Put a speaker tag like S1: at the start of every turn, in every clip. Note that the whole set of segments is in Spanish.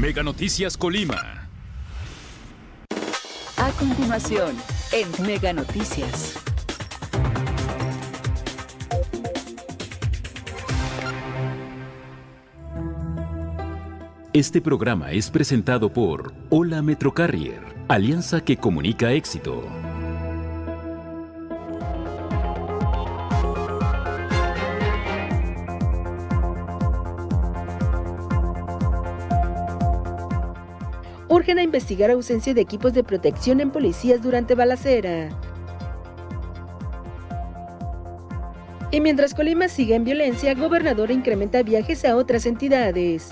S1: Mega Noticias Colima.
S2: A continuación, en Mega Noticias.
S1: Este programa es presentado por Hola Metrocarrier, alianza que comunica éxito.
S3: A investigar ausencia de equipos de protección en policías durante balacera. Y mientras Colima sigue en violencia, gobernador incrementa viajes a otras entidades.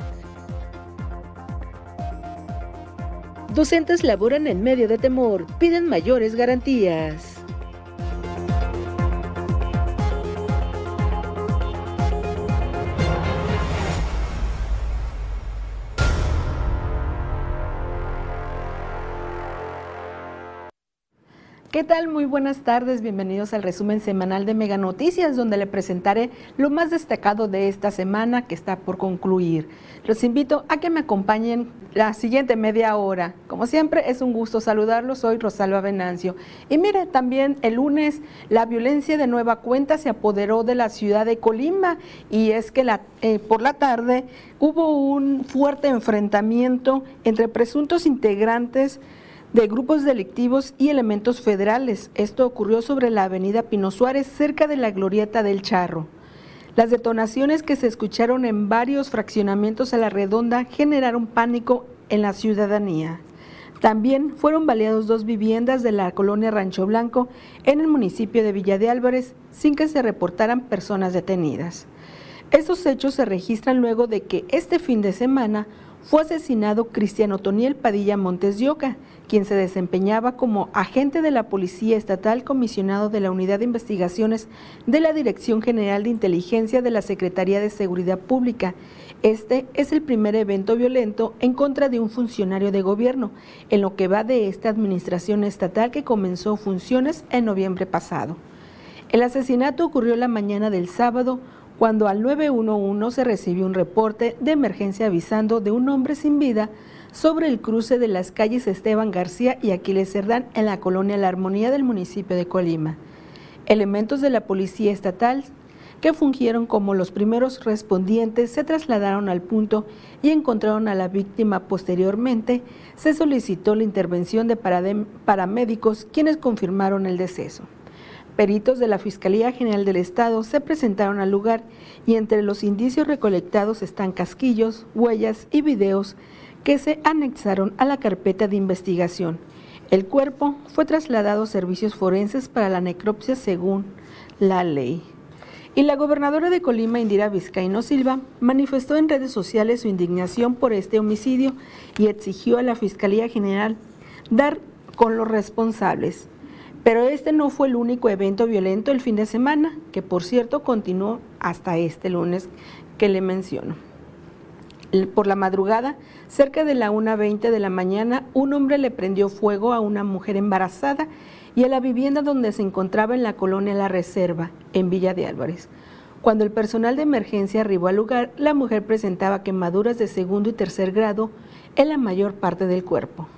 S3: Docentes laboran en medio de temor, piden mayores garantías. ¿Qué tal? Muy buenas tardes, bienvenidos al resumen semanal de Mega Noticias, donde le presentaré lo más destacado de esta semana que está por concluir. Los invito a que me acompañen la siguiente media hora. Como siempre, es un gusto saludarlos. Soy Rosalba Venancio. Y mire, también el lunes la violencia de nueva cuenta se apoderó de la ciudad de Colima y es que eh, por la tarde hubo un fuerte enfrentamiento entre presuntos integrantes de grupos delictivos y elementos federales. Esto ocurrió sobre la avenida Pino Suárez, cerca de la glorieta del Charro. Las detonaciones que se escucharon en varios fraccionamientos a la redonda generaron pánico en la ciudadanía. También fueron baleados dos viviendas de la colonia Rancho Blanco en el municipio de Villa de Álvarez sin que se reportaran personas detenidas. Estos hechos se registran luego de que este fin de semana fue asesinado Cristiano Toniel Padilla Montes de Oca, quien se desempeñaba como agente de la Policía Estatal comisionado de la Unidad de Investigaciones de la Dirección General de Inteligencia de la Secretaría de Seguridad Pública. Este es el primer evento violento en contra de un funcionario de gobierno, en lo que va de esta administración estatal que comenzó funciones en noviembre pasado. El asesinato ocurrió la mañana del sábado, cuando al 911 se recibió un reporte de emergencia avisando de un hombre sin vida sobre el cruce de las calles Esteban García y Aquiles Cerdán en la colonia La Armonía del municipio de Colima. Elementos de la Policía Estatal que fungieron como los primeros respondientes se trasladaron al punto y encontraron a la víctima posteriormente. Se solicitó la intervención de paramédicos quienes confirmaron el deceso. Peritos de la Fiscalía General del Estado se presentaron al lugar y entre los indicios recolectados están casquillos, huellas y videos que se anexaron a la carpeta de investigación. El cuerpo fue trasladado a servicios forenses para la necropsia según la ley. Y la gobernadora de Colima, Indira Vizcaíno Silva, manifestó en redes sociales su indignación por este homicidio y exigió a la Fiscalía General dar con los responsables. Pero este no fue el único evento violento el fin de semana, que por cierto continuó hasta este lunes que le menciono. Por la madrugada, cerca de la 1.20 de la mañana, un hombre le prendió fuego a una mujer embarazada y a la vivienda donde se encontraba en la colonia La Reserva, en Villa de Álvarez. Cuando el personal de emergencia arribó al lugar, la mujer presentaba quemaduras de segundo y tercer grado en la mayor parte del cuerpo.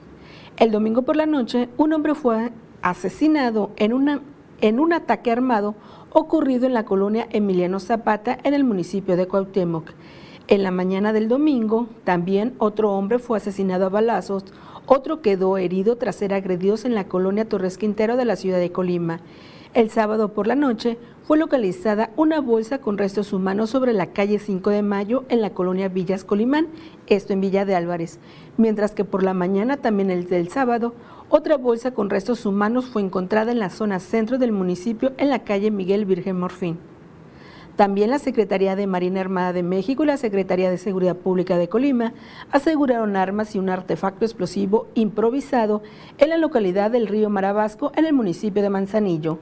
S3: El domingo por la noche, un hombre fue asesinado en, una, en un ataque armado ocurrido en la colonia Emiliano Zapata en el municipio de Cuauhtémoc. En la mañana del domingo, también otro hombre fue asesinado a balazos, otro quedó herido tras ser agredido en la colonia Torres Quintero de la ciudad de Colima. El sábado por la noche fue localizada una bolsa con restos humanos sobre la calle 5 de Mayo en la colonia Villas Colimán, esto en Villa de Álvarez, mientras que por la mañana, también el del sábado, otra bolsa con restos humanos fue encontrada en la zona centro del municipio en la calle Miguel Virgen Morfín. También la Secretaría de Marina Armada de México y la Secretaría de Seguridad Pública de Colima aseguraron armas y un artefacto explosivo improvisado en la localidad del río Marabasco en el municipio de Manzanillo.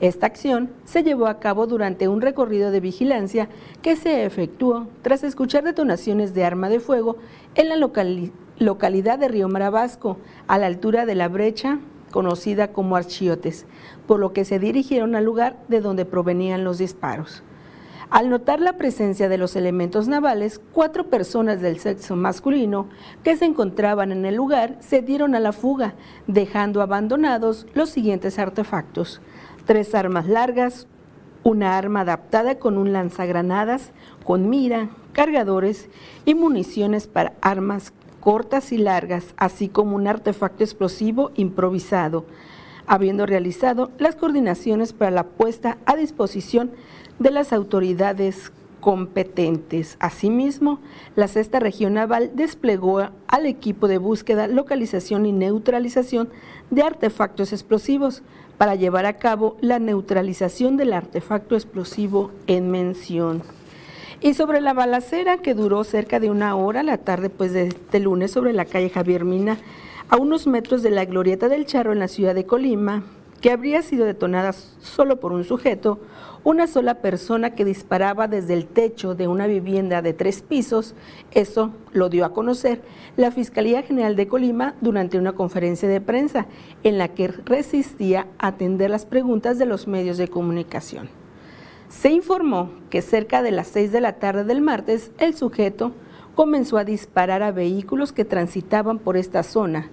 S3: Esta acción se llevó a cabo durante un recorrido de vigilancia que se efectuó tras escuchar detonaciones de arma de fuego en la localidad de Río Marabasco, a la altura de la brecha conocida como Archiotes, por lo que se dirigieron al lugar de donde provenían los disparos. Al notar la presencia de los elementos navales, cuatro personas del sexo masculino que se encontraban en el lugar se dieron a la fuga, dejando abandonados los siguientes artefactos. Tres armas largas, una arma adaptada con un lanzagranadas, con mira, cargadores y municiones para armas cortas y largas, así como un artefacto explosivo improvisado, habiendo realizado las coordinaciones para la puesta a disposición de las autoridades competentes. Asimismo, la Sexta Región Naval desplegó al equipo de búsqueda, localización y neutralización de artefactos explosivos para llevar a cabo la neutralización del artefacto explosivo en mención. Y sobre la balacera que duró cerca de una hora la tarde pues de este lunes sobre la calle Javier Mina, a unos metros de la glorieta del Charro en la ciudad de Colima, que habría sido detonada solo por un sujeto, una sola persona que disparaba desde el techo de una vivienda de tres pisos, eso lo dio a conocer la Fiscalía General de Colima durante una conferencia de prensa en la que resistía a atender las preguntas de los medios de comunicación. Se informó que cerca de las seis de la tarde del martes el sujeto comenzó a disparar a vehículos que transitaban por esta zona,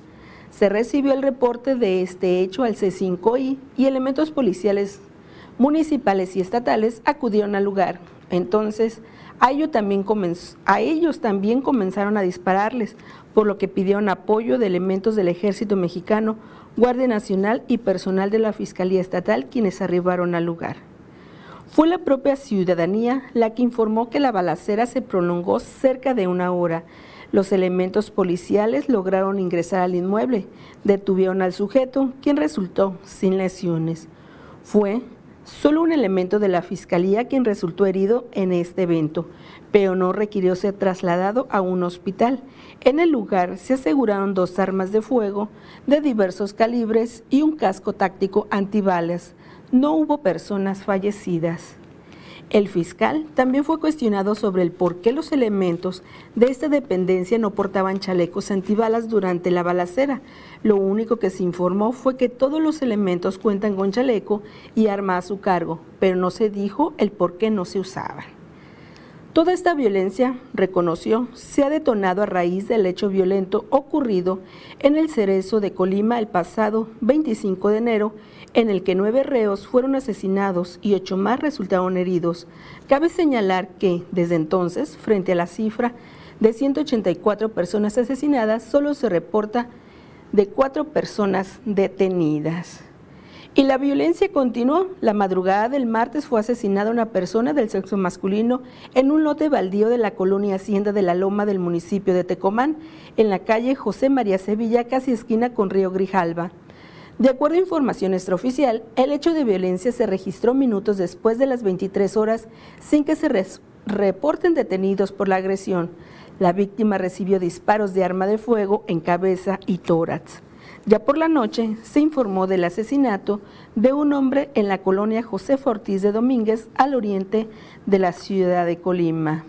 S3: se recibió el reporte de este hecho al C5I y elementos policiales municipales y estatales acudieron al lugar. Entonces, a, a ellos también comenzaron a dispararles, por lo que pidieron apoyo de elementos del Ejército Mexicano, Guardia Nacional y personal de la Fiscalía Estatal quienes arribaron al lugar. Fue la propia ciudadanía la que informó que la balacera se prolongó cerca de una hora los elementos policiales lograron ingresar al inmueble, detuvieron al sujeto, quien resultó sin lesiones. Fue solo un elemento de la Fiscalía quien resultó herido en este evento, pero no requirió ser trasladado a un hospital. En el lugar se aseguraron dos armas de fuego de diversos calibres y un casco táctico antibalas. No hubo personas fallecidas. El fiscal también fue cuestionado sobre el por qué los elementos de esta dependencia no portaban chalecos antibalas durante la balacera. Lo único que se informó fue que todos los elementos cuentan con chaleco y arma a su cargo, pero no se dijo el por qué no se usaban. Toda esta violencia, reconoció, se ha detonado a raíz del hecho violento ocurrido en el Cerezo de Colima el pasado 25 de enero en el que nueve reos fueron asesinados y ocho más resultaron heridos. Cabe señalar que, desde entonces, frente a la cifra de 184 personas asesinadas, solo se reporta de cuatro personas detenidas. Y la violencia continuó. La madrugada del martes fue asesinada una persona del sexo masculino en un lote baldío de la colonia Hacienda de la Loma del municipio de Tecomán, en la calle José María Sevilla, casi esquina con Río Grijalba. De acuerdo a información extraoficial, el hecho de violencia se registró minutos después de las 23 horas sin que se reporten detenidos por la agresión. La víctima recibió disparos de arma de fuego en cabeza y tórax. Ya por la noche se informó del asesinato de un hombre en la colonia José Ortiz de Domínguez, al oriente de la ciudad de Colima.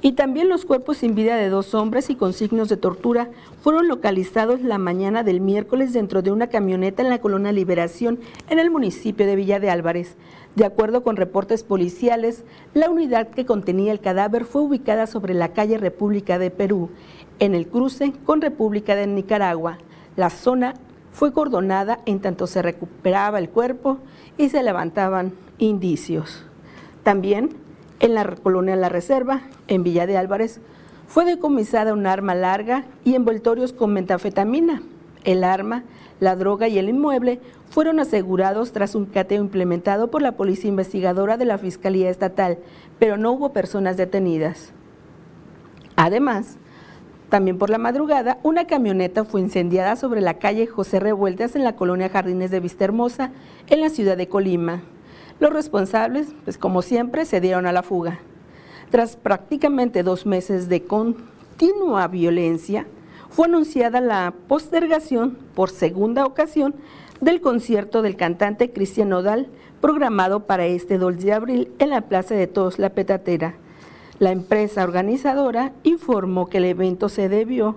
S3: Y también los cuerpos sin vida de dos hombres y con signos de tortura fueron localizados la mañana del miércoles dentro de una camioneta en la colonia Liberación en el municipio de Villa de Álvarez. De acuerdo con reportes policiales, la unidad que contenía el cadáver fue ubicada sobre la calle República de Perú, en el cruce con República de Nicaragua. La zona fue cordonada en tanto se recuperaba el cuerpo y se levantaban indicios. También en la colonia La Reserva, en Villa de Álvarez, fue decomisada un arma larga y envoltorios con metafetamina. El arma, la droga y el inmueble fueron asegurados tras un cateo implementado por la Policía Investigadora de la Fiscalía Estatal, pero no hubo personas detenidas. Además, también por la madrugada, una camioneta fue incendiada sobre la calle José Revueltas en la colonia Jardines de Vista Hermosa, en la ciudad de Colima. Los responsables, pues como siempre, se dieron a la fuga. Tras prácticamente dos meses de continua violencia, fue anunciada la postergación por segunda ocasión del concierto del cantante Cristian Nodal programado para este 2 de abril en la Plaza de Todos La Petatera. La empresa organizadora informó que el evento se debió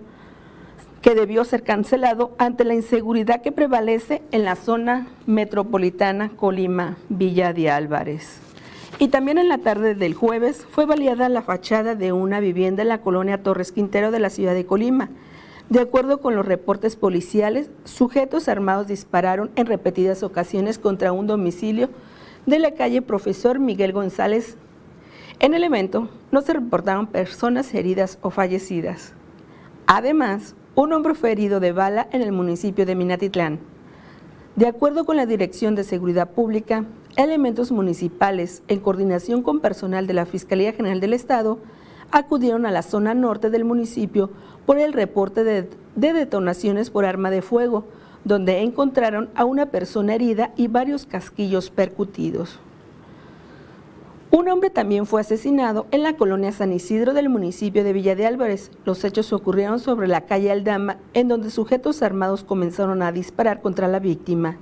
S3: que debió ser cancelado ante la inseguridad que prevalece en la zona metropolitana Colima, Villa de Álvarez. Y también en la tarde del jueves fue baleada la fachada de una vivienda en la colonia Torres Quintero de la ciudad de Colima. De acuerdo con los reportes policiales, sujetos armados dispararon en repetidas ocasiones contra un domicilio de la calle Profesor Miguel González. En el evento no se reportaron personas heridas o fallecidas. Además, un hombre fue herido de bala en el municipio de Minatitlán. De acuerdo con la Dirección de Seguridad Pública, elementos municipales, en coordinación con personal de la Fiscalía General del Estado, acudieron a la zona norte del municipio por el reporte de, detonaciones por arma de fuego, donde encontraron a una persona herida y varios casquillos percutidos. Un hombre también fue asesinado en la colonia San Isidro del municipio de Villa de Álvarez. Los hechos ocurrieron sobre la calle Aldama, en donde sujetos armados comenzaron a disparar contra la víctima.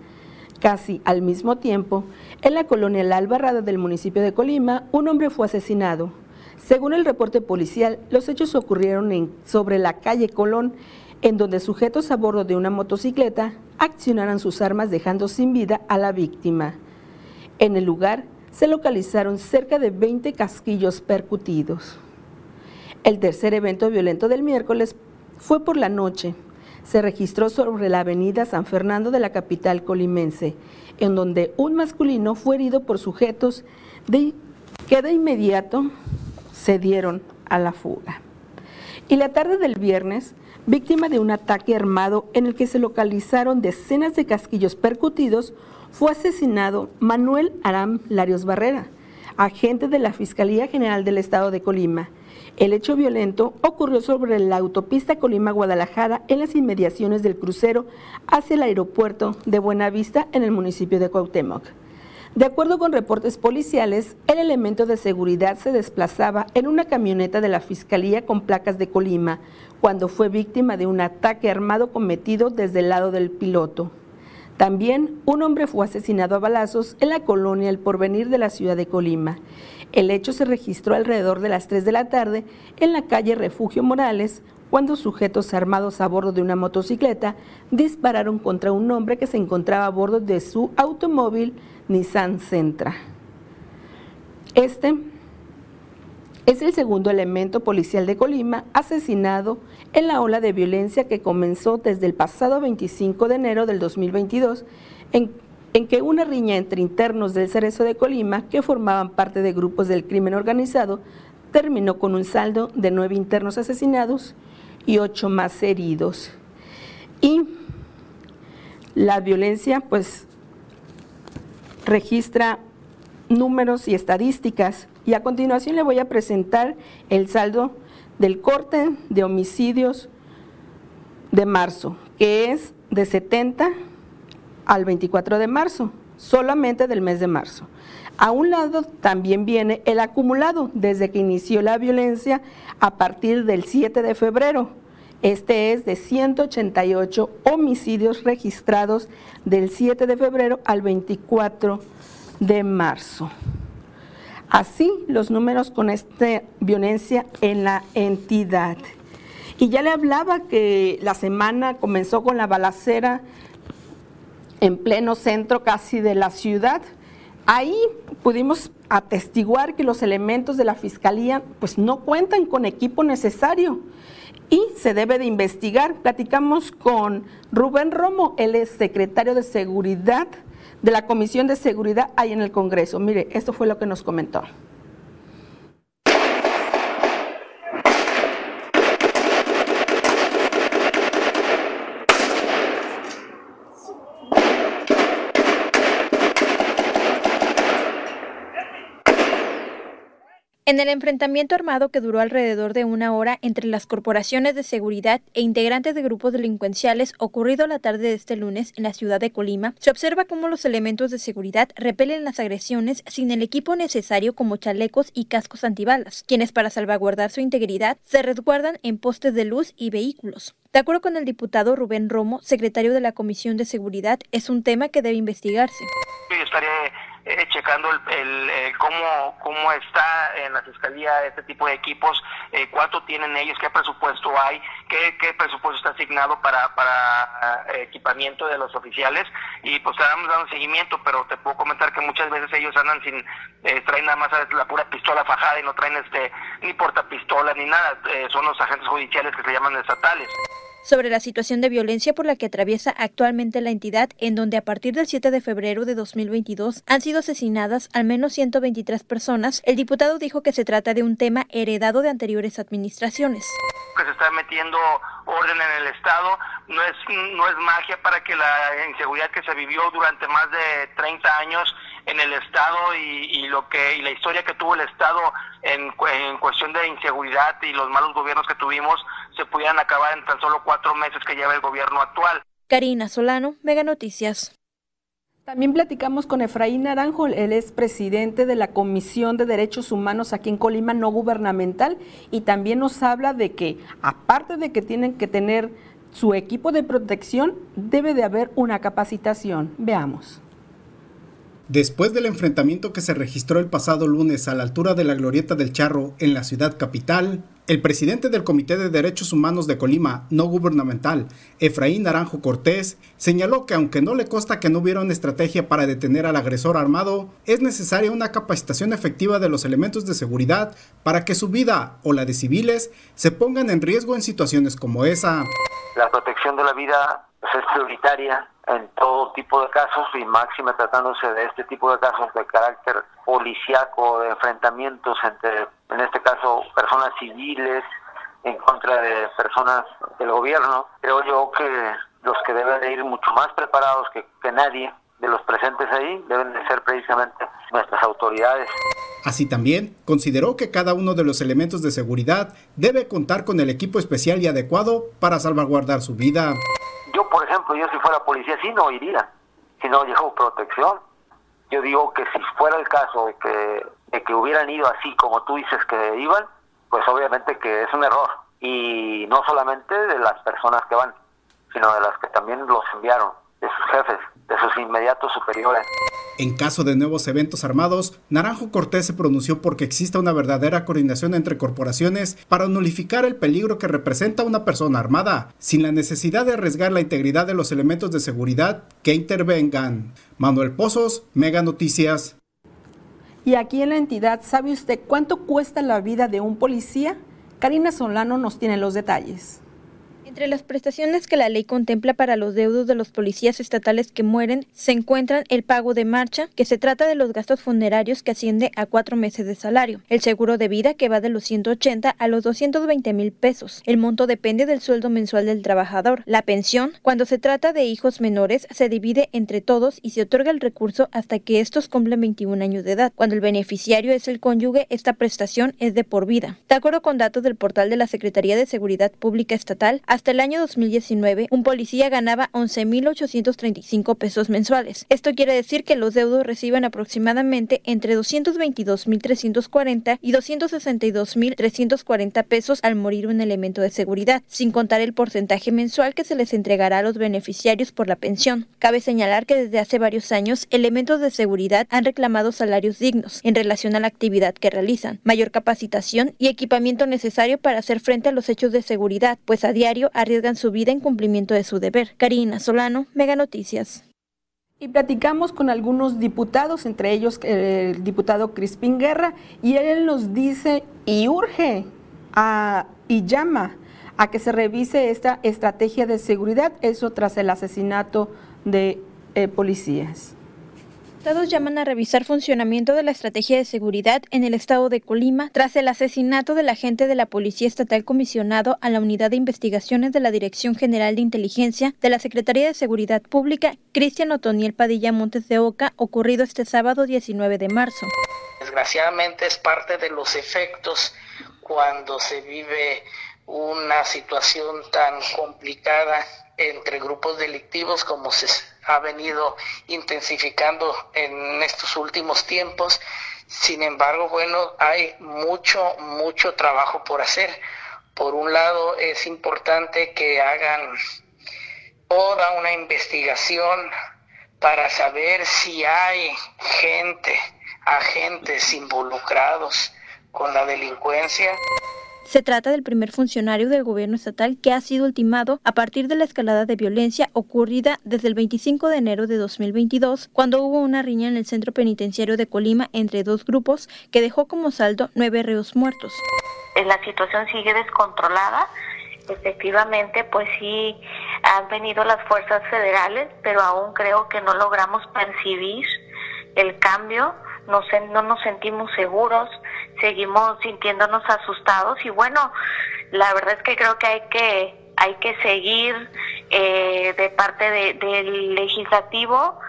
S3: Casi al mismo tiempo, en la colonia La Albarrada del municipio de Colima, un hombre fue asesinado. Según el reporte policial, los hechos ocurrieron en, sobre la calle Colón, en donde sujetos a bordo de una motocicleta accionaron sus armas dejando sin vida a la víctima. En el lugar se localizaron cerca de 20 casquillos percutidos. El tercer evento violento del miércoles fue por la noche, se registró sobre la avenida San Fernando de la capital colimense, en donde un masculino fue herido por sujetos de, que de inmediato se dieron a la fuga. Y la tarde del viernes, víctima de un ataque armado en el que se localizaron decenas de casquillos percutidos, fue asesinado Manuel Aram Larios Barrera, agente de la Fiscalía General del Estado de Colima, el hecho violento ocurrió sobre la autopista Colima-Guadalajara en las inmediaciones del crucero hacia el aeropuerto de Buenavista en el municipio de Cuauhtémoc. De acuerdo con reportes policiales, el elemento de seguridad se desplazaba en una camioneta de la Fiscalía con placas de Colima cuando fue víctima de un ataque armado cometido desde el lado del piloto. También un hombre fue asesinado a balazos en la colonia El Porvenir de la ciudad de Colima. El hecho se registró alrededor de las 3 de la tarde en la calle Refugio Morales, cuando sujetos armados a bordo de una motocicleta dispararon contra un hombre que se encontraba a bordo de su automóvil Nissan Sentra. Este es el segundo elemento policial de Colima asesinado en la ola de violencia que comenzó desde el pasado 25 de enero del 2022 en en que una riña entre internos del Cerezo de Colima, que formaban parte de grupos del crimen organizado, terminó con un saldo de nueve internos asesinados y ocho más heridos. Y la violencia, pues, registra números y estadísticas. Y a continuación le voy a presentar el saldo del corte de homicidios de marzo, que es de 70 al 24 de marzo, solamente del mes de marzo. A un lado también viene el acumulado desde que inició la violencia a partir del 7 de febrero. Este es de 188 homicidios registrados del 7 de febrero al 24 de marzo. Así los números con esta violencia en la entidad. Y ya le hablaba que la semana comenzó con la balacera en pleno centro casi de la ciudad. Ahí pudimos atestiguar que los elementos de la fiscalía pues no cuentan con equipo necesario y se debe de investigar. Platicamos con Rubén Romo, él es secretario de Seguridad de la Comisión de Seguridad ahí en el Congreso. Mire, esto fue lo que nos comentó.
S4: En el enfrentamiento armado que duró alrededor de una hora entre las corporaciones de seguridad e integrantes de grupos delincuenciales ocurrido la tarde de este lunes en la ciudad de Colima, se observa cómo los elementos de seguridad repelen las agresiones sin el equipo necesario como chalecos y cascos antibalas, quienes para salvaguardar su integridad se resguardan en postes de luz y vehículos. De acuerdo con el diputado Rubén Romo, secretario de la Comisión de Seguridad, es un tema que debe investigarse.
S5: Eh, checando el, cómo, cómo está en la fiscalía este tipo de equipos, eh, cuánto tienen ellos, qué presupuesto hay, qué, qué presupuesto está asignado para, para eh, equipamiento de los oficiales. Y pues estamos dando seguimiento, pero te puedo comentar que muchas veces ellos andan sin, traen nada más la pura pistola fajada y no traen este ni portapistola ni nada, son los agentes judiciales que se llaman estatales
S4: sobre la situación de violencia por la que atraviesa actualmente la entidad, en donde a partir del 7 de febrero de 2022 han sido asesinadas al menos 123 personas, el diputado dijo que se trata de un tema heredado de anteriores administraciones.
S5: Que se está metiendo orden en el Estado, no es, no es magia para que la inseguridad que se vivió durante más de 30 años en el Estado y, lo que y la historia que tuvo el Estado en, en cuestión de inseguridad y los malos gobiernos que tuvimos se pudieran acabar en tan solo cuatro meses que lleva el gobierno actual.
S4: Karina Solano, Mega Noticias.
S3: También platicamos con Efraín Naranjo, él es presidente de la Comisión de Derechos Humanos aquí en Colima, no gubernamental, y también nos habla de que, aparte de que tienen que tener su equipo de protección, debe de haber una capacitación. Veamos.
S6: Después del enfrentamiento que se registró el pasado lunes a la altura de la Glorieta del Charro en la ciudad capital, el presidente del Comité de Derechos Humanos de Colima, no gubernamental, Efraín Naranjo Cortés, señaló que aunque no le consta que no hubiera una estrategia para detener al agresor armado, es necesaria una capacitación efectiva de los elementos de seguridad para que su vida o la de civiles se pongan en riesgo en situaciones como esa.
S7: La protección de la vida es prioritaria en todo tipo de casos y máxima tratándose de este tipo de casos de carácter policíaco, de enfrentamientos entre, en este caso, personas civiles en contra de personas del gobierno. Creo yo que los que deben de ir mucho más preparados que, que nadie de los presentes ahí deben de ser precisamente nuestras autoridades.
S6: Así también consideró que cada uno de los elementos de seguridad debe contar con el equipo especial y adecuado para salvaguardar su vida.
S7: Yo, por ejemplo, yo si fuera policía, sí no iría, si no llevo protección. Yo digo que si fuera el caso de que, de que hubieran ido así como tú dices que iban, pues obviamente que es un error. Y no solamente de las personas que van, sino de las que también los enviaron, de sus jefes de sus inmediatos superiores.
S6: En caso de nuevos eventos armados, Naranjo Cortés se pronunció porque exista una verdadera coordinación entre corporaciones para nulificar el peligro que representa una persona armada, sin la necesidad de arriesgar la integridad de los elementos de seguridad que intervengan. Manuel Pozos, Mega Noticias.
S3: Y aquí en la entidad, ¿sabe usted cuánto cuesta la vida de un policía? Karina Solano nos tiene los detalles.
S4: Entre las prestaciones que la ley contempla para los deudos de los policías estatales que mueren se encuentran el pago de marcha, que se trata de los gastos funerarios que asciende a cuatro meses de salario, el seguro de vida que va de los 180 a los 220 mil pesos. El monto depende del sueldo mensual del trabajador. La pensión, cuando se trata de hijos menores, se divide entre todos y se otorga el recurso hasta que estos cumplen 21 años de edad. Cuando el beneficiario es el cónyuge, esta prestación es de por vida. De acuerdo con datos del portal de la Secretaría de Seguridad Pública Estatal, hasta el año 2019, un policía ganaba 11.835 pesos mensuales. Esto quiere decir que los deudos reciben aproximadamente entre 222.340 y 262.340 pesos al morir un elemento de seguridad, sin contar el porcentaje mensual que se les entregará a los beneficiarios por la pensión. Cabe señalar que desde hace varios años, elementos de seguridad han reclamado salarios dignos en relación a la actividad que realizan, mayor capacitación y equipamiento necesario para hacer frente a los hechos de seguridad, pues a diario arriesgan su vida en cumplimiento de su deber. Karina Solano, Mega Noticias.
S3: Y platicamos con algunos diputados, entre ellos el diputado Crispín Guerra, y él nos dice y urge y llama a que se revise esta estrategia de seguridad, eso tras el asesinato de eh, policías.
S4: Todos llaman a revisar funcionamiento de la estrategia de seguridad en el estado de Colima tras el asesinato del agente de la Policía Estatal comisionado a la Unidad de Investigaciones de la Dirección General de Inteligencia de la Secretaría de Seguridad Pública, Cristian Otoniel Padilla Montes de Oca, ocurrido este sábado 19 de marzo.
S8: Desgraciadamente es parte de los efectos cuando se vive una situación tan complicada entre grupos delictivos como se ha venido intensificando en estos últimos tiempos. Sin embargo, bueno, hay mucho, mucho trabajo por hacer. Por un lado, es importante que hagan toda una investigación para saber si hay gente, agentes involucrados con la delincuencia.
S4: Se trata del primer funcionario del gobierno estatal que ha sido ultimado a partir de la escalada de violencia ocurrida desde el 25 de enero de 2022, cuando hubo una riña en el centro penitenciario de Colima entre dos grupos que dejó como saldo nueve reos muertos.
S9: La situación sigue descontrolada. Efectivamente, pues sí han venido las fuerzas federales, pero aún creo que no logramos percibir el cambio, no, no nos sentimos seguros, seguimos sintiéndonos asustados y bueno, la verdad es que creo que hay que hay que seguir eh, de parte del legislativo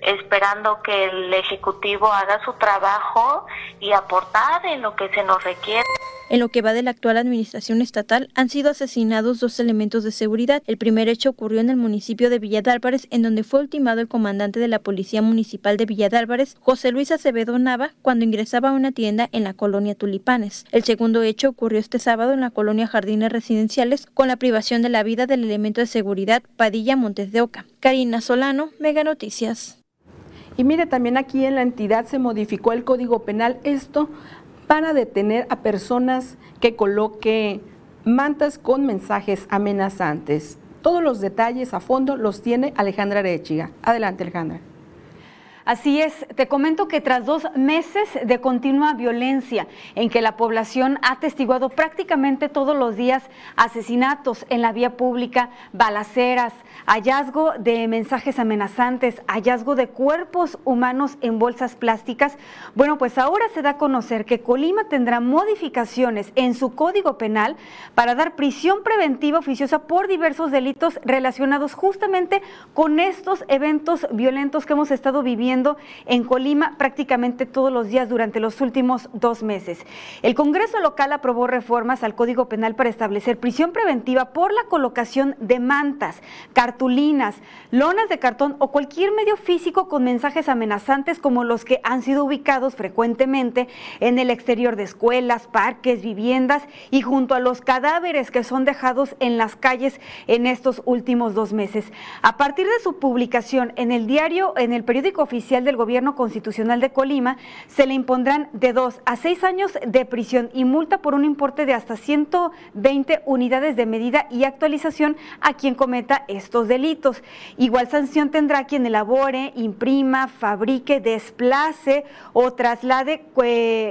S9: esperando que el ejecutivo haga su trabajo y aportar en lo que se nos requiere.
S4: En lo que va de la actual administración estatal, han sido asesinados dos elementos de seguridad. El primer hecho ocurrió en el municipio de Villa en donde fue ultimado el comandante de la Policía Municipal de Villa José Luis Acevedo Nava, cuando ingresaba a una tienda en la colonia Tulipanes. El segundo hecho ocurrió este sábado en la colonia Jardines Residenciales, con la privación de la vida del elemento de seguridad Padilla Montes de Oca. Karina Solano, Mega Noticias.
S3: Y mire, también aquí en la entidad se modificó el Código Penal. Esto para detener a personas que coloque mantas con mensajes amenazantes. Todos los detalles a fondo los tiene Alejandra Arechiga. Adelante, Alejandra.
S10: Así es, te comento que tras dos meses de continua violencia en que la población ha testiguado prácticamente todos los días asesinatos en la vía pública, balaceras, hallazgo de mensajes amenazantes, hallazgo de cuerpos humanos en bolsas plásticas, bueno, pues ahora se da a conocer que Colima tendrá modificaciones en su código penal para dar prisión preventiva oficiosa por diversos delitos relacionados justamente con estos eventos violentos que hemos estado viviendo en Colima prácticamente todos los días durante los últimos dos meses. El Congreso local aprobó reformas al Código Penal para establecer prisión preventiva por la colocación de mantas, cartulinas, lonas de cartón o cualquier medio físico con mensajes amenazantes como los que han sido ubicados frecuentemente en el exterior de escuelas, parques, viviendas y junto a los cadáveres que son dejados en las calles en estos últimos dos meses. A partir de su publicación en el diario, en el periódico oficial, del Gobierno Constitucional de Colima, se le impondrán de dos a seis años de prisión y multa por un importe de hasta 120 unidades de medida y actualización a quien cometa estos delitos. Igual sanción tendrá quien elabore, imprima, fabrique, desplace o traslade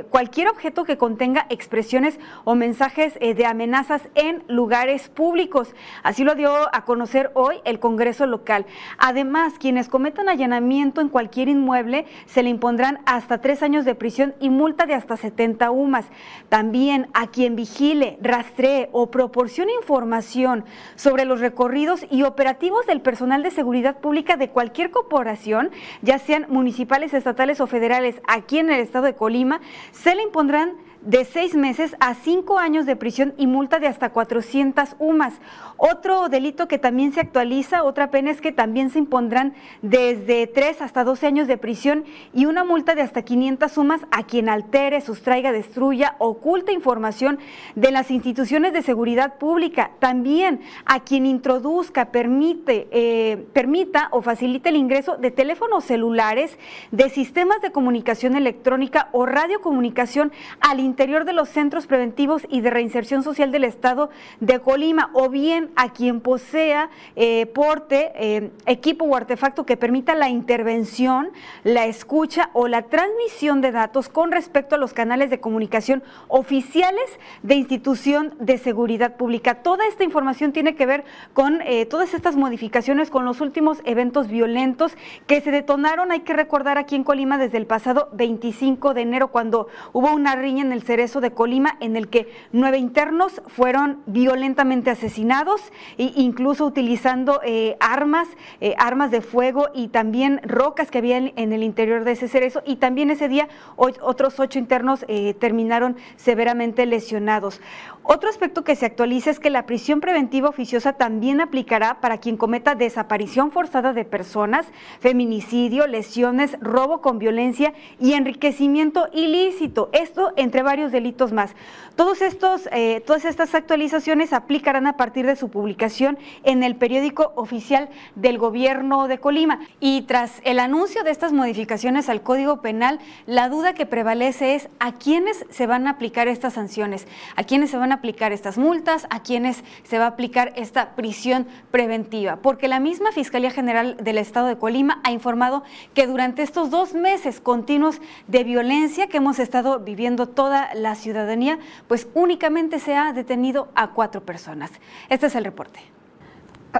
S10: cualquier objeto que contenga expresiones o mensajes eh, de amenazas en lugares públicos. Así lo dio a conocer hoy el Congreso local. Además, quienes cometan allanamiento en cualquier inmueble se le impondrán hasta tres años de prisión y multa de hasta 70 UMAS. También a quien vigile, rastree o proporcione información sobre los recorridos y operativos del personal de seguridad pública de cualquier corporación, ya sean municipales, estatales o federales, aquí en el estado de Colima, se le impondrán de seis meses a cinco años de prisión y multa de hasta 400 UMAS. Otro delito que también se actualiza, otra pena es que también se impondrán desde tres hasta 12 años de prisión y una multa de hasta 500 UMAS a quien altere, sustraiga, destruya, oculte información de las instituciones de seguridad pública. También a quien introduzca, permite, eh, permita o facilite el ingreso de teléfonos celulares, de sistemas de comunicación electrónica o radiocomunicación al interior de los centros preventivos y de reinserción social del Estado de Colima, o bien a quien posea eh, porte, eh, equipo o artefacto que permita la intervención, la escucha o la transmisión de datos con respecto a los canales de comunicación oficiales de institución de seguridad pública. Toda esta información tiene que ver con eh, todas estas modificaciones, con los últimos eventos violentos que se detonaron, hay que recordar aquí en Colima desde el pasado 25 de enero, cuando hubo una riña en el Cerezo de Colima, en el que nueve internos fueron violentamente asesinados, e incluso utilizando eh, armas, eh, armas de fuego y también rocas que había en, el interior de ese cerezo. Y también ese día otros ocho internos eh, terminaron severamente lesionados. Otro aspecto que se actualiza es que la prisión preventiva oficiosa también aplicará para quien cometa desaparición forzada de personas, feminicidio, lesiones, robo con violencia y enriquecimiento ilícito. Esto entre varios delitos más. Todos estos, eh, todas estas actualizaciones aplicarán a partir de su publicación en el periódico oficial del gobierno de Colima. Y tras el anuncio de estas modificaciones al Código Penal, la duda que prevalece es a quiénes se van a aplicar estas sanciones, a quiénes se van aplicar estas multas, a quiénes se va a aplicar esta prisión preventiva. Porque la misma Fiscalía General del Estado de Colima ha informado que durante estos dos meses continuos de violencia que hemos estado viviendo toda la ciudadanía, pues únicamente se ha detenido a cuatro personas. Este es el reporte.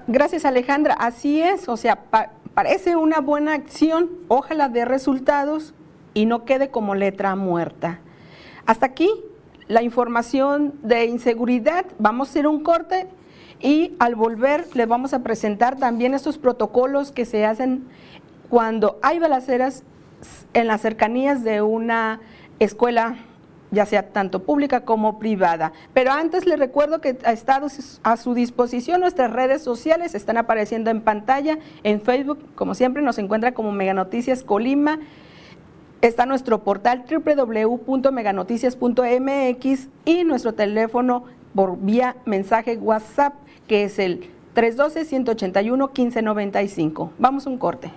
S3: Gracias Alejandra, así es, o sea, parece una buena acción, ojalá de resultados y no quede como letra muerta. Hasta aquí la información de inseguridad, vamos a hacer un corte y al volver les vamos a presentar también estos protocolos que se hacen cuando hay balaceras en las cercanías de una escuela ya sea tanto pública como privada. Pero antes les recuerdo que ha estado a su disposición nuestras redes sociales, están apareciendo en pantalla, en Facebook, como siempre nos encuentra como Mega Noticias Colima, está nuestro portal www.meganoticias.mx y nuestro teléfono por vía mensaje WhatsApp, que es el 312-181-1595. Vamos a un corte.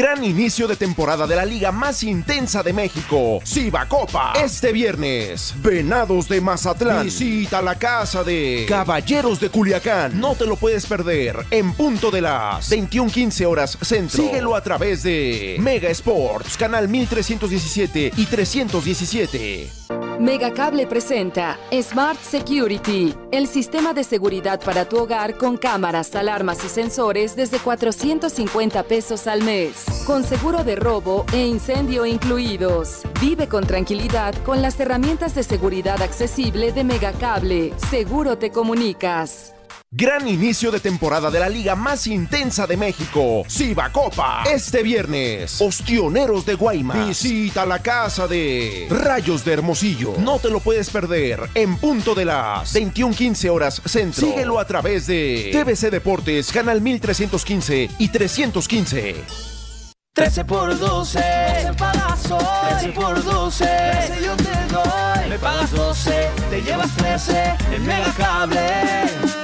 S11: Gran inicio de temporada de la liga más intensa de México, Copa. Este viernes, Venados de Mazatlán. Visita la casa de Caballeros de Culiacán. No te lo puedes perder en punto de las 21:15 horas centro. Síguelo a través de Mega Sports, canal 1317 y 317.
S2: Megacable presenta Smart Security, el sistema de seguridad para tu hogar con cámaras, alarmas y sensores desde 450 pesos al mes, con seguro de robo e incendio incluidos. Vive con tranquilidad con las herramientas de seguridad accesible de Megacable. Seguro te comunicas.
S11: Gran inicio de temporada de la liga más intensa de México, Siva Copa. Este viernes, Ostioneros de Guaymas. Visita la casa de Rayos de Hermosillo. No te lo puedes perder en punto de las 21:15 horas centro. Síguelo a través de TVC Deportes, canal 1315 y 315.
S12: 13 por 12, 12 pagas 13 por 12, 13 yo te doy. Me pagas 12, te llevas 13 en Megacable.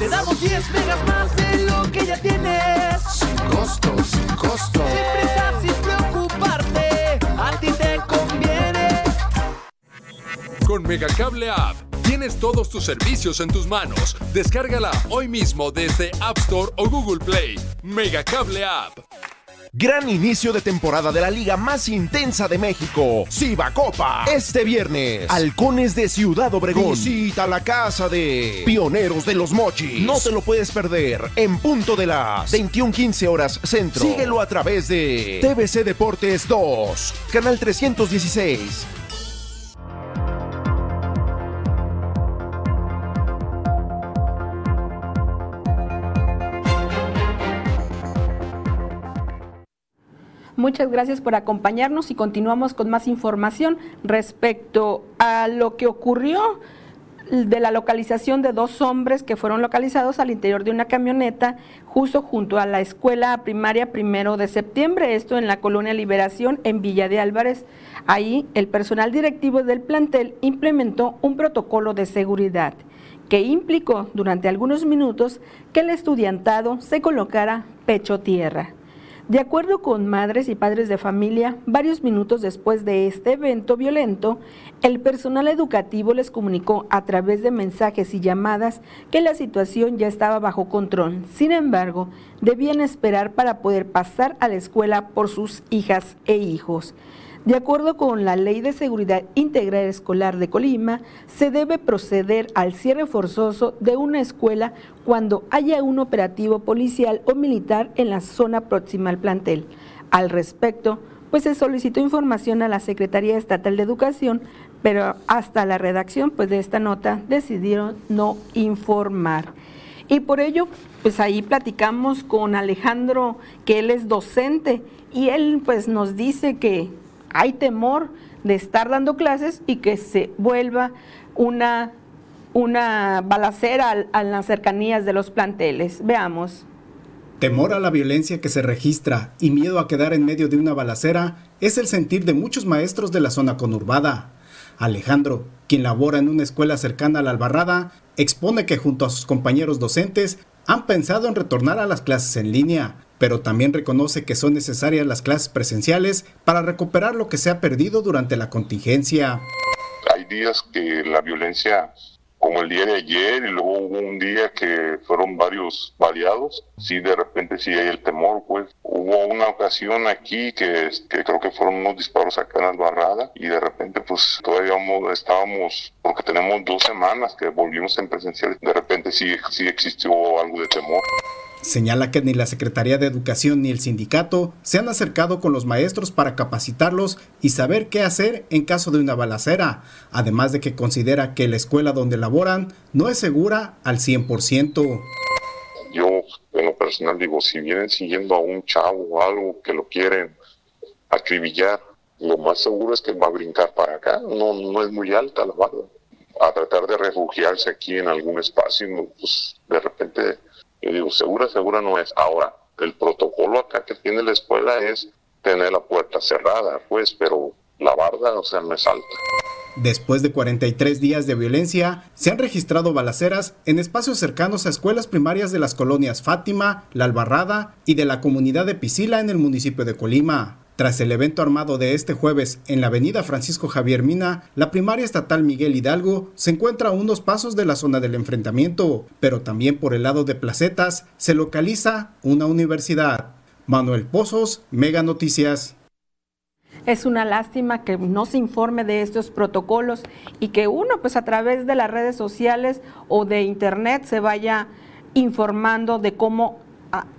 S12: Te damos 10 megas más de lo que ya tienes.
S13: Sin costo, sin costo.
S12: Sin prisa, sin preocuparte. A ti te conviene.
S14: Con Megacable App tienes todos tus servicios en tus manos. Descárgala hoy mismo desde App Store o Google Play. Megacable App.
S11: Gran inicio de temporada de la liga más intensa de México, Siva Copa. Este viernes, Halcones de Ciudad Obregón. Visita la casa de Pioneros de los Mochis. No te lo puedes perder en punto de las 21:15 horas centro. Síguelo a través de TVC Deportes 2, canal 316.
S3: Muchas gracias por acompañarnos y continuamos con más información respecto a lo que ocurrió de la localización de dos hombres que fueron localizados al interior de una camioneta justo junto a la escuela primaria primero de septiembre, esto en la colonia Liberación en Villa de Álvarez. Ahí el personal directivo del plantel implementó un protocolo de seguridad que implicó durante algunos minutos que el estudiantado se colocara pecho tierra. De acuerdo con madres y padres de familia, varios minutos después de este evento violento, el personal educativo les comunicó a través de mensajes y llamadas que la situación ya estaba bajo control. Sin embargo, debían esperar para poder pasar a la escuela por sus hijas e hijos. De acuerdo con la Ley de Seguridad Integral Escolar de Colima, se debe proceder al cierre forzoso de una escuela cuando haya un operativo policial o militar en la zona próxima al plantel. Al respecto, pues se solicitó información a la Secretaría Estatal de Educación, pero hasta la redacción pues, de esta nota decidieron no informar. Y por ello, pues ahí platicamos con Alejandro, que él es docente, y él pues nos dice que hay temor de estar dando clases y que se vuelva una una balacera en las cercanías de los planteles. Veamos.
S6: Temor a la violencia que se registra y miedo a quedar en medio de una balacera es el sentir de muchos maestros de la zona conurbada. Alejandro, quien labora en una escuela cercana a la Albarrada, expone que junto a sus compañeros docentes han pensado en retornar a las clases en línea, pero también reconoce que son necesarias las clases presenciales para recuperar lo que se ha perdido durante la contingencia.
S15: Hay días que la violencia como el día de ayer y luego hubo un día que fueron varios baleados, sí de repente sí hay el temor, pues hubo una ocasión aquí que, que creo que fueron unos disparos acá en Albarrada y de repente pues todavía estábamos, porque tenemos dos semanas que volvimos en presencial, de repente sí, sí existió algo de temor.
S6: Señala que ni la Secretaría de Educación ni el sindicato se han acercado con los maestros para capacitarlos y saber qué hacer en caso de una balacera, además de que considera que la escuela donde laboran no es segura al 100%.
S15: Yo, en lo personal, digo, si vienen siguiendo a un chavo o algo que lo quieren acribillar, lo más seguro es que va a brincar para acá, no, no es muy alta la barra. A tratar de refugiarse aquí en algún espacio, pues de repente y digo, segura, segura no es. Ahora, el protocolo acá que tiene la escuela es tener la puerta cerrada, pues, pero la barda, o sea, no es alta.
S6: Después de 43 días de violencia, se han registrado balaceras en espacios cercanos a escuelas primarias de las colonias Fátima, La Albarrada y de la comunidad de Pisila en el municipio de Colima. Tras el evento armado de este jueves en la avenida Francisco Javier Mina, la primaria estatal Miguel Hidalgo se encuentra a unos pasos de la zona del enfrentamiento, pero también por el lado de Placetas se localiza una universidad. Manuel Pozos, Mega Noticias.
S3: Es una lástima que no se informe de estos protocolos y que uno pues a través de las redes sociales o de internet se vaya informando de cómo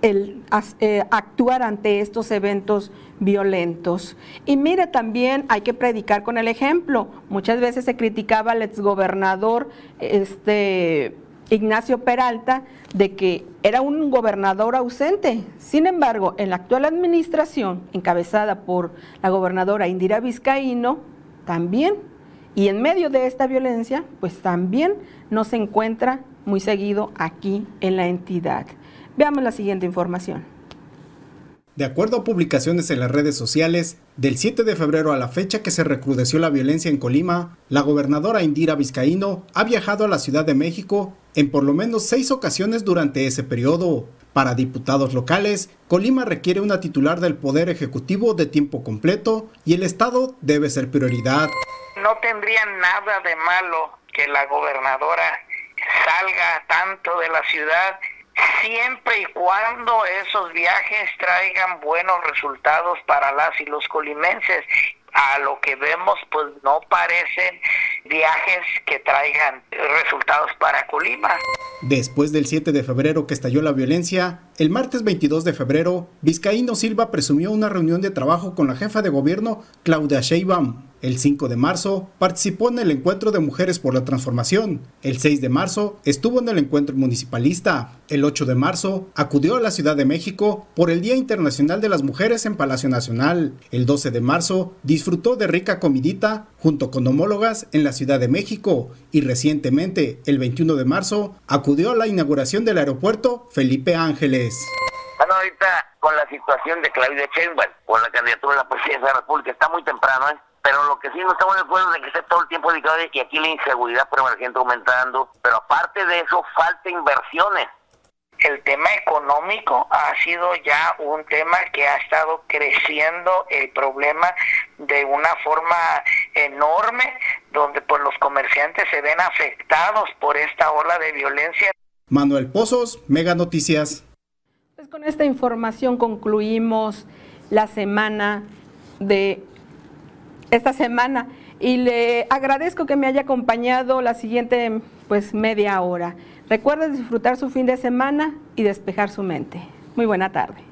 S3: el, eh, actuar ante estos eventos violentos. Y mire, también hay que predicar con el ejemplo. Muchas veces se criticaba al exgobernador este, Ignacio Peralta de que era un gobernador ausente. Sin embargo, en la actual administración, encabezada por la gobernadora Indira Vizcaíno, también, y en medio de esta violencia, pues también no se encuentra muy seguido aquí en la entidad. Veamos la siguiente información.
S6: De acuerdo a publicaciones en las redes sociales, del 7 de febrero a la fecha que se recrudeció la violencia en Colima, la gobernadora Indira Vizcaíno ha viajado a la Ciudad de México en por lo menos seis ocasiones durante ese periodo. Para diputados locales, Colima requiere una titular del Poder Ejecutivo de tiempo completo y el Estado debe ser prioridad.
S8: No tendría nada de malo que la gobernadora salga tanto de la ciudad siempre y cuando esos viajes traigan buenos resultados para las y los colimenses. A lo que vemos, pues no parecen viajes que traigan resultados para Colima.
S6: Después del 7 de febrero que estalló la violencia, el martes 22 de febrero, Vizcaíno Silva presumió una reunión de trabajo con la jefa de gobierno, Claudia Sheinbaum. El 5 de marzo participó en el encuentro de Mujeres por la Transformación. El 6 de marzo estuvo en el encuentro municipalista. El 8 de marzo acudió a la Ciudad de México por el Día Internacional de las Mujeres en Palacio Nacional. El 12 de marzo disfrutó de rica comidita junto con homólogas en la Ciudad de México y recientemente, el 21 de marzo, acudió a la inauguración del aeropuerto Felipe Ángeles.
S7: Bueno, ahorita con la situación de Claudia Sheinbaum por la candidatura a la presidencia de la República está muy temprano, ¿eh? Pero lo que sí no estamos de acuerdo es que esté todo el tiempo dedicado y aquí la inseguridad gente aumentando, pero aparte de eso falta inversiones.
S8: El tema económico ha sido ya un tema que ha estado creciendo el problema de una forma enorme, donde pues los comerciantes se ven afectados por esta ola de violencia.
S6: Manuel Pozos, Mega Noticias.
S3: Pues con esta información concluimos la semana de esta semana y le agradezco que me haya acompañado la siguiente pues media hora. Recuerde disfrutar su fin de semana y despejar su mente. Muy buena tarde.